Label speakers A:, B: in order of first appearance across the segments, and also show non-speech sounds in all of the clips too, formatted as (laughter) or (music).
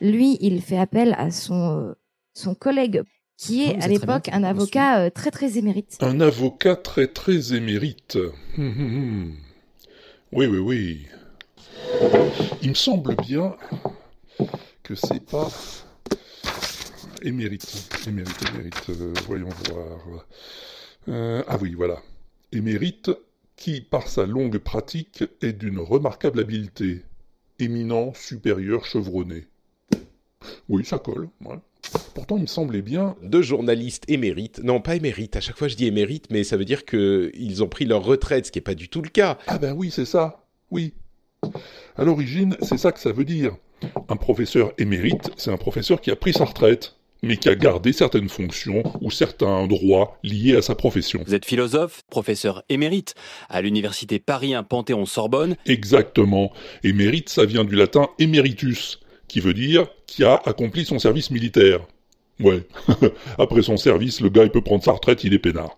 A: lui, il fait appel à son, euh, son collègue qui est
B: Ah
A: à l'époque un avocat euh, très très émérite.
C: Un avocat très très émérite. Hum, hum, hum. Oui, oui, oui. Il me semble bien que c'est pas émérite. Émérite, émérite. euh, voyons voir. Euh, ah oui, voilà. Émérite qui, par sa longue pratique, est d'une remarquable habileté. Éminent, supérieur, chevronné. Oui, ça colle. ouais. Pourtant, il me semblait bien
D: Deux journalistes émérites, non pas émérites, à chaque fois je dis émérites, mais ça veut dire qu'ils ont pris leur retraite, ce qui n'est pas du tout le cas.
C: Ah ben oui, c'est ça. Oui. À l'origine, c'est ça que ça veut dire. Un professeur émérite, c'est un professeur qui a pris sa retraite, mais qui a gardé certaines fonctions ou certains droits liés à sa profession.
E: Vous êtes philosophe, professeur émérite à l'université Paris 1 Panthéon-Sorbonne.
C: Exactement. Émérite, ça vient du latin emeritus, qui veut dire qui a accompli son service militaire. Ouais. (laughs) Après son service, le gars il peut prendre sa retraite, il est peinard.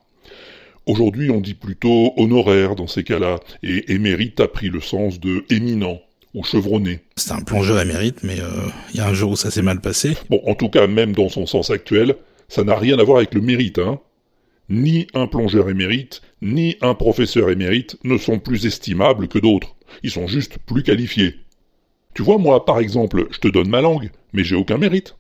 C: Aujourd'hui, on dit plutôt honoraire dans ces cas-là, et émérite a pris le sens de éminent ou chevronné.
B: C'est un plongeur émérite, mais euh, il y a un jour où ça s'est mal passé.
C: Bon, en tout cas, même dans son sens actuel, ça n'a rien à voir avec le mérite, hein. Ni un plongeur émérite, ni un professeur émérite ne sont plus estimables que d'autres. Ils sont juste plus qualifiés. Tu vois, moi, par exemple, je te donne ma langue, mais j'ai aucun mérite.